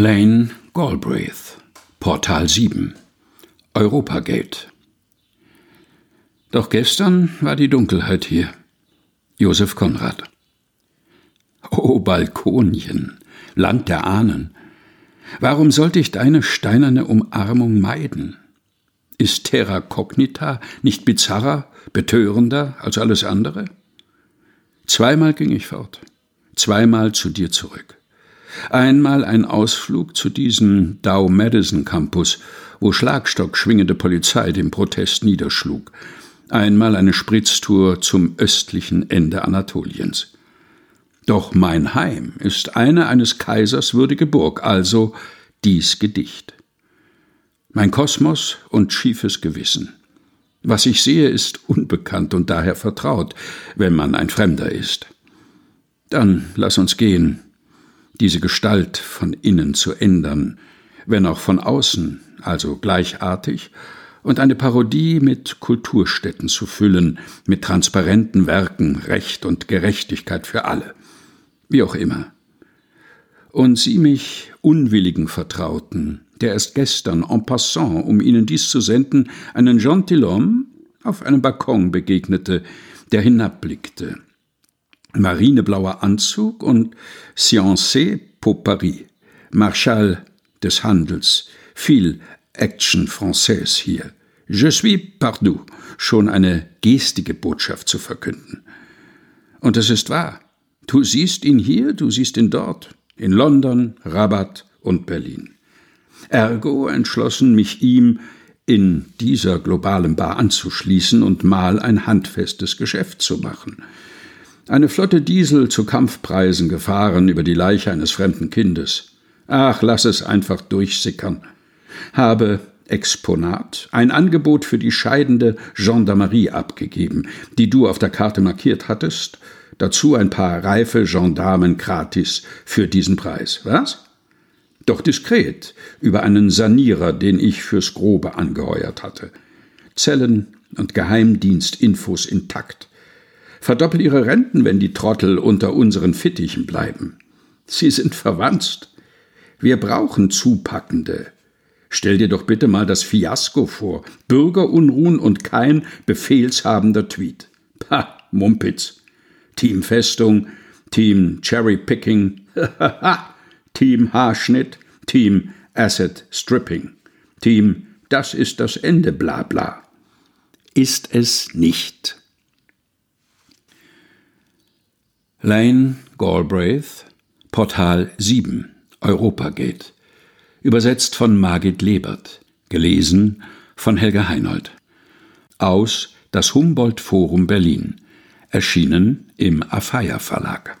Lane Galbraith, Portal 7, Europagate. Doch gestern war die Dunkelheit hier. Josef Konrad. Oh, Balkonchen, Land der Ahnen. Warum sollte ich deine steinerne Umarmung meiden? Ist Terra Cognita nicht bizarrer, betörender als alles andere? Zweimal ging ich fort, zweimal zu dir zurück. Einmal ein Ausflug zu diesem Dow Madison Campus, wo Schlagstock schwingende Polizei den Protest niederschlug. Einmal eine Spritztour zum östlichen Ende Anatoliens. Doch mein Heim ist eine eines Kaisers würdige Burg, also dies Gedicht. Mein Kosmos und schiefes Gewissen. Was ich sehe, ist unbekannt und daher vertraut, wenn man ein Fremder ist. Dann lass uns gehen, diese Gestalt von innen zu ändern, wenn auch von außen, also gleichartig, und eine Parodie mit Kulturstätten zu füllen, mit transparenten Werken Recht und Gerechtigkeit für alle. Wie auch immer. Und sie mich unwilligen Vertrauten, der erst gestern en passant, um ihnen dies zu senden, einen Gentilhomme auf einem Balkon begegnete, der hinabblickte, marineblauer Anzug und Sciences pour Paris, Marschall des Handels, viel Action Française hier. Je suis partout, schon eine gestige Botschaft zu verkünden. Und es ist wahr. Du siehst ihn hier, du siehst ihn dort, in London, Rabat und Berlin. Ergo entschlossen, mich ihm in dieser globalen Bar anzuschließen und mal ein handfestes Geschäft zu machen. Eine Flotte Diesel zu Kampfpreisen gefahren über die Leiche eines fremden Kindes. Ach, lass es einfach durchsickern. Habe Exponat ein Angebot für die scheidende Gendarmerie abgegeben, die du auf der Karte markiert hattest, dazu ein paar reife Gendarmen gratis für diesen Preis. Was? Doch diskret, über einen Sanierer, den ich fürs Grobe angeheuert hatte. Zellen und Geheimdienstinfos intakt. Verdoppel ihre Renten, wenn die Trottel unter unseren Fittichen bleiben. Sie sind verwandt. Wir brauchen Zupackende. Stell dir doch bitte mal das Fiasko vor. Bürgerunruhen und kein befehlshabender Tweet. Pah, Mumpitz. Team Festung, Team Cherry Picking, Team Haarschnitt, Team Asset Stripping, Team Das ist das Ende, bla bla. Ist es nicht. Lane Galbraith, Portal 7, Europagate. Übersetzt von Margit Lebert. Gelesen von Helga Heinold. Aus Das Humboldt Forum Berlin. Erschienen im Afeier Verlag.